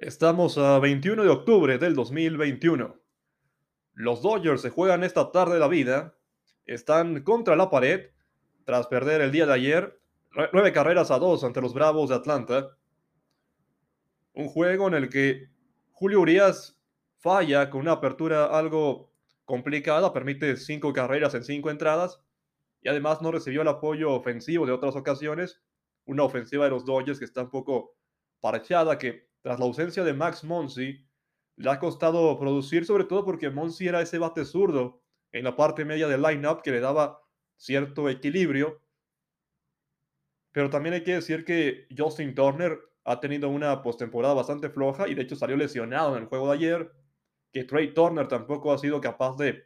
Estamos a 21 de octubre del 2021. Los Dodgers se juegan esta tarde la vida. Están contra la pared tras perder el día de ayer nueve carreras a dos ante los Bravos de Atlanta. Un juego en el que Julio Urias falla con una apertura algo complicada, permite cinco carreras en cinco entradas y además no recibió el apoyo ofensivo de otras ocasiones. Una ofensiva de los Dodgers que está un poco parchada, que tras la ausencia de Max Monsi, le ha costado producir, sobre todo porque Monsi era ese bate zurdo en la parte media del lineup que le daba cierto equilibrio. Pero también hay que decir que Justin Turner ha tenido una postemporada bastante floja y de hecho salió lesionado en el juego de ayer. Que Trey Turner tampoco ha sido capaz de,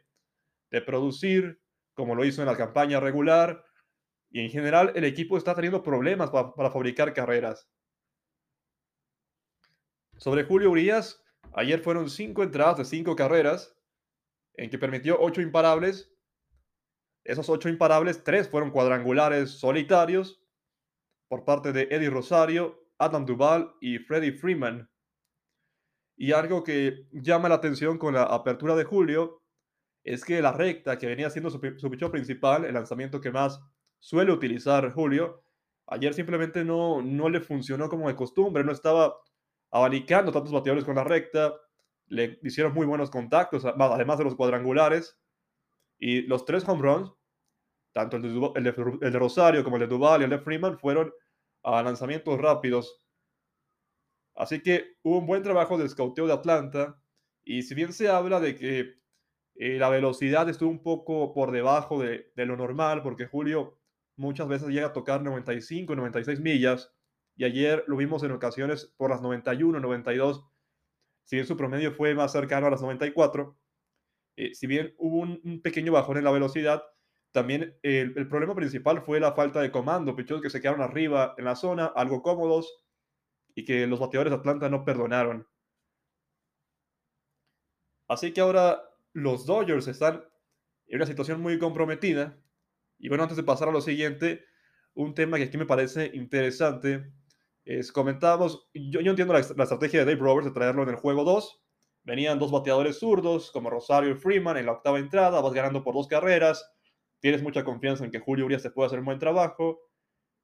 de producir como lo hizo en la campaña regular. Y en general el equipo está teniendo problemas para fabricar carreras. Sobre Julio Urias, ayer fueron cinco entradas de cinco carreras, en que permitió ocho imparables. Esos ocho imparables, tres fueron cuadrangulares solitarios por parte de Eddie Rosario, Adam Duval y Freddie Freeman. Y algo que llama la atención con la apertura de Julio es que la recta que venía siendo su, su pichón principal, el lanzamiento que más suele utilizar Julio, ayer simplemente no, no le funcionó como de costumbre, no estaba abanicando tantos bateadores con la recta, le hicieron muy buenos contactos, además de los cuadrangulares, y los tres home runs, tanto el de, Rosario como el de Duval y el de Freeman, fueron a lanzamientos rápidos. Así que hubo un buen trabajo de escauteo de Atlanta, y si bien se habla de que eh, la velocidad estuvo un poco por debajo de, de lo normal, porque Julio muchas veces llega a tocar 95, 96 millas, y ayer lo vimos en ocasiones por las 91, 92, si bien su promedio fue más cercano a las 94, eh, si bien hubo un, pequeño bajón en la velocidad, también el, problema principal fue la falta de comando, pichos que se quedaron arriba en la zona, algo cómodos, y que los bateadores de Atlanta no perdonaron. Así que ahora los Dodgers están en una situación muy comprometida. Y bueno, antes de pasar a lo siguiente, un tema que aquí me parece interesante comentábamos, yo, yo entiendo la, estrategia de Dave Roberts de traerlo en el juego 2. Venían dos bateadores zurdos, como Rosario y Freeman, en la octava entrada, vas ganando por dos carreras, tienes mucha confianza en que Julio Urias te puede hacer un buen trabajo,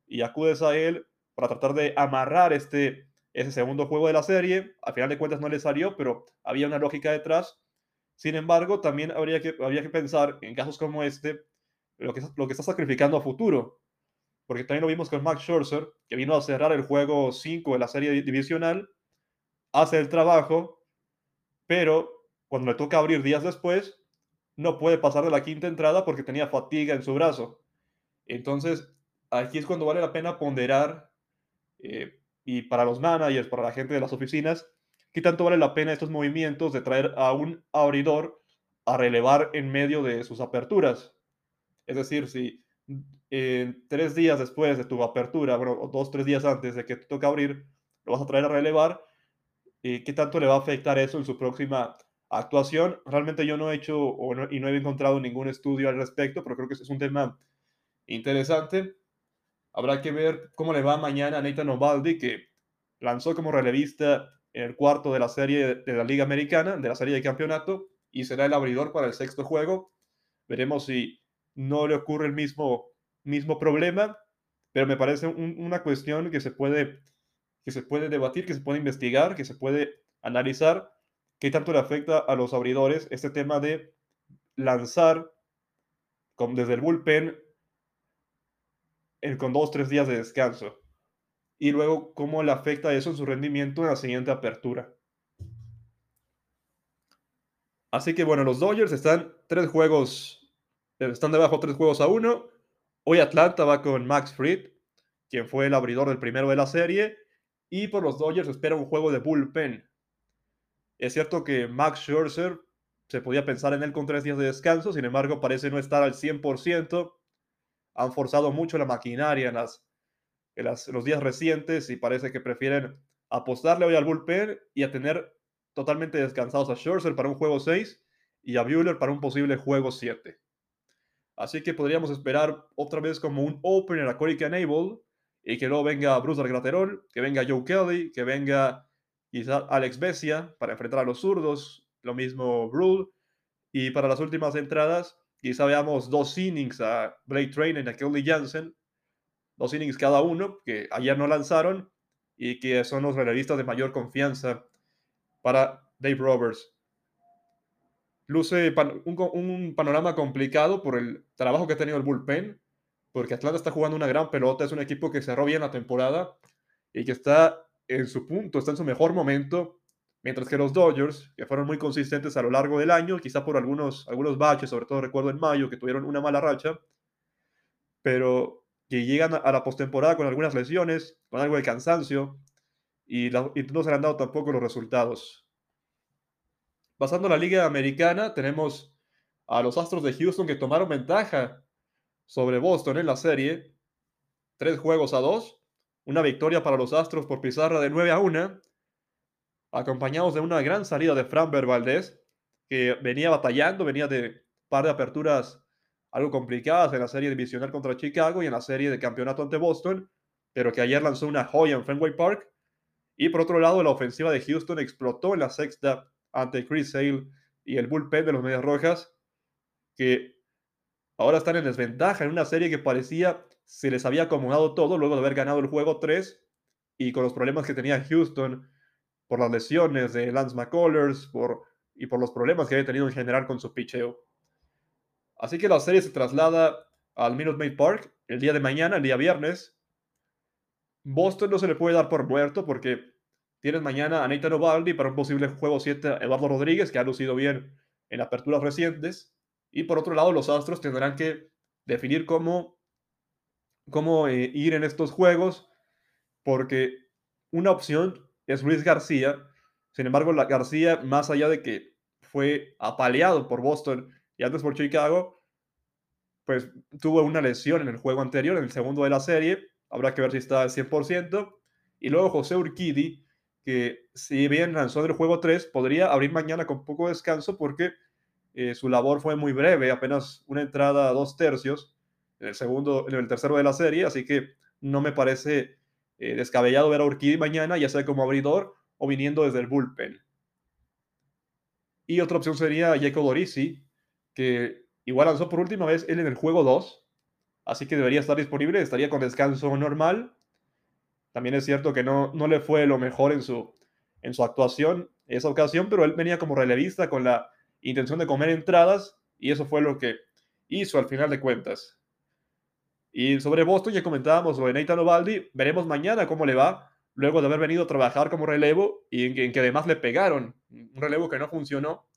y acudes a él para tratar de amarrar este, ese segundo juego de la serie. Al final de cuentas no le salió, pero había una lógica detrás. Sin embargo, también habría que, habría que pensar en casos como este, lo que, lo que está sacrificando a futuro porque también lo vimos con Max Scherzer, que vino a cerrar el juego 5 de la serie divisional, hace el trabajo, pero cuando le toca abrir días después, no puede pasar de la quinta entrada porque tenía fatiga en su brazo. Entonces, aquí es cuando vale la pena ponderar, eh, y para los managers, para la gente de las oficinas, qué tanto vale la pena estos movimientos de traer a un abridor a relevar en medio de sus aperturas. Es decir, si tres días después de tu apertura, bueno, dos, tres días antes de que te toque abrir, lo vas a traer a relevar. ¿Y qué tanto le va a afectar eso en su próxima actuación? Realmente yo no he hecho y no he encontrado ningún estudio al respecto, pero creo que es un tema interesante. Habrá que ver cómo le va mañana a Nathan Ovaldi, que lanzó como relevista en el cuarto de la serie de la Liga Americana, de la serie de campeonato, y será el abridor para el sexto juego. Veremos si no le ocurre el mismo, mismo problema, pero me parece una cuestión que se, puede, que se puede debatir, que se puede investigar, que se puede analizar qué tanto le afecta a los abridores este tema de lanzar desde el bullpen con dos, tres días de descanso. Y luego cómo le afecta eso en su rendimiento en la siguiente apertura. Así que bueno, los Dodgers están tres juegos están debajo tres juegos a uno. Hoy Atlanta va con Max Fried, quien fue el abridor del primero de la serie. Y por los Dodgers espera un juego de bullpen. Es cierto que Max Scherzer se podía pensar en él con tres días de descanso, sin embargo parece no estar al 100%. Han forzado mucho la maquinaria en, los días recientes y parece que prefieren apostarle hoy al bullpen y a tener totalmente descansados a Scherzer para un juego 6 y a Buehler para un posible juego 7. Así que podríamos esperar otra vez como un opener a Corey Canable y que luego venga Bruce Graterol, que venga Joe Kelly, que venga quizá Alex Bessia para enfrentar a los zurdos, lo mismo Brule. Y para las últimas entradas, quizá veamos dos innings a Blake Train y a Kelly Jansen, dos innings cada uno, que ayer no lanzaron y que son los relevistas de mayor confianza para Dave Roberts. Luce un, panorama complicado por el trabajo que ha tenido el bullpen, porque Atlanta está jugando una gran pelota, es un equipo que cerró bien la temporada y que está en su punto, está en su mejor momento, mientras que los Dodgers, que fueron muy consistentes a lo largo del año, quizá por algunos, algunos baches, sobre todo recuerdo en mayo, que tuvieron una mala racha, pero que llegan a la postemporada con algunas lesiones, con algo de cansancio, y, y no se le han dado tampoco los resultados. Pasando a la Liga Americana, tenemos a los Astros de Houston que tomaron ventaja sobre Boston en la serie. Tres juegos a dos. Una victoria para los Astros por pizarra de 9 a 1. Acompañados de una gran salida de Framber Valdez, que venía batallando, venía de par de aperturas algo complicadas en la serie divisional contra Chicago y en la serie de campeonato ante Boston, pero que ayer lanzó una joya en Fenway Park. Y por otro lado, la ofensiva de Houston explotó en la sexta ante Chris Sale y el bullpen de los Medias Rojas, que ahora están en desventaja en una serie que parecía se les había acomodado todo luego de haber ganado el juego 3 y con los problemas que tenía Houston por las lesiones de Lance McCullers por, y por los problemas que había tenido en general con su picheo. Así que la serie se traslada al Minute Maid Park el día de mañana, el día viernes. Boston no se le puede dar por muerto porque Tienes mañana a Nathan Ovaldi para un posible juego 7 Eduardo Rodríguez, que ha lucido bien en aperturas recientes. Y por otro lado, los Astros tendrán que definir cómo, cómo eh, ir en estos juegos, porque una opción es Luis García. Sin embargo, la García, más allá de que fue apaleado por Boston y antes por Chicago, pues tuvo una lesión en el juego anterior, en el segundo de la serie. Habrá que ver si está al 100%. Y luego José Urquidi, que si bien lanzó el juego 3, podría abrir mañana con poco descanso porque eh, su labor fue muy breve, apenas una entrada a dos tercios en el segundo, en el tercero de la serie, así que no me parece eh, descabellado ver a Urquidi mañana, ya sea como abridor o viniendo desde el bullpen. Y otra opción sería Jacob Dorisi, que igual lanzó por última vez él en el juego 2, así que debería estar disponible, estaría con descanso normal también es cierto que no, no le fue lo mejor en su, en su actuación esa ocasión, pero él venía como relevista con la intención de comer entradas y eso fue lo que hizo al final de cuentas. Y sobre Boston ya comentábamos de Nathan Ovaldi, veremos mañana cómo le va luego de haber venido a trabajar como relevo y en que, además le pegaron un relevo que no funcionó.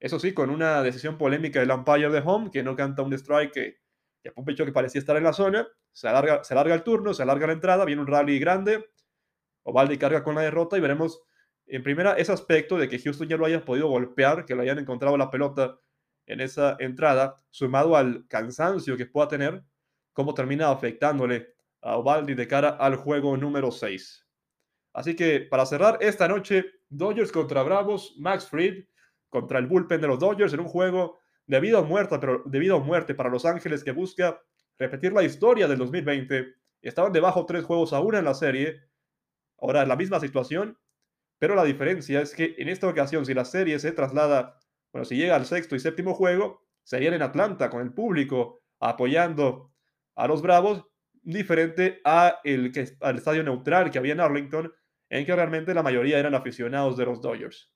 Eso sí, con una decisión polémica del umpire de home que no canta un strike que que un pecho que parecía estar en la zona, se alarga, se alarga el turno, se alarga la entrada, viene un rally grande, Ovaldi carga con la derrota y veremos en primera ese aspecto de que Houston ya lo haya podido golpear, que lo hayan encontrado la pelota en esa entrada, sumado al cansancio que pueda tener, cómo termina afectándole a Ovaldi de cara al juego número 6. Así que para cerrar esta noche, Dodgers contra Bravos, Max Fried contra el bullpen de los Dodgers en un juego debido a muerte, pero debido a muerte para Los Ángeles que busca repetir la historia del 2020. Estaban debajo tres juegos a una en la serie. Ahora la misma situación, pero la diferencia es que en esta ocasión, si la serie se traslada, bueno, si llega al sexto y séptimo juego, serían en Atlanta con el público apoyando a los Bravos, diferente a el, al estadio neutral que había en Arlington, en que realmente la mayoría eran aficionados de los Dodgers.